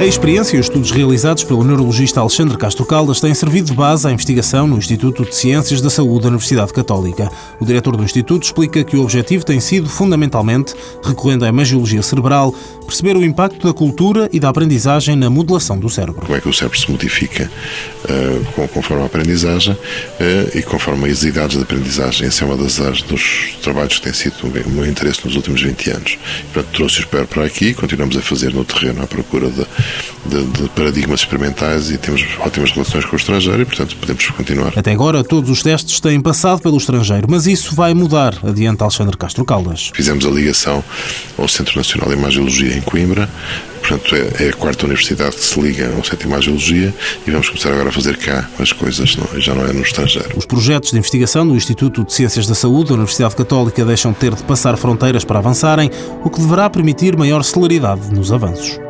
A experiência e os estudos realizados pelo neurologista Alexandre Castro Caldas têm servido de base à investigação no Instituto de Ciências da Saúde da Universidade Católica. O diretor do Instituto explica que o objetivo tem sido, fundamentalmente, recorrendo à imagiologia cerebral, perceber o impacto da cultura e da aprendizagem na modelação do cérebro. Como é que o cérebro se modifica uh, conforme a aprendizagem uh, e conforme as idades de aprendizagem. Esse é um das, dos trabalhos que tem sido o meu interesse nos últimos 20 anos. Portanto, trouxe-os para aqui e continuamos a fazer no terreno à procura de de, de, paradigmas experimentais e temos ótimas relações com o estrangeiro e, portanto, podemos continuar. Até agora, todos os testes têm passado pelo estrangeiro, mas isso vai mudar, adianta Alexandre Castro Caldas. Fizemos a ligação ao Centro Nacional de Imagiologia em Coimbra, Portanto, é, é a quarta universidade que se liga ao Centro de Imagiologia e vamos começar agora a fazer cá as coisas, não, já não é no estrangeiro. Os projetos de investigação do Instituto de Ciências da Saúde da Universidade Católica deixam de ter de passar fronteiras para avançarem, o que deverá permitir maior celeridade nos avanços.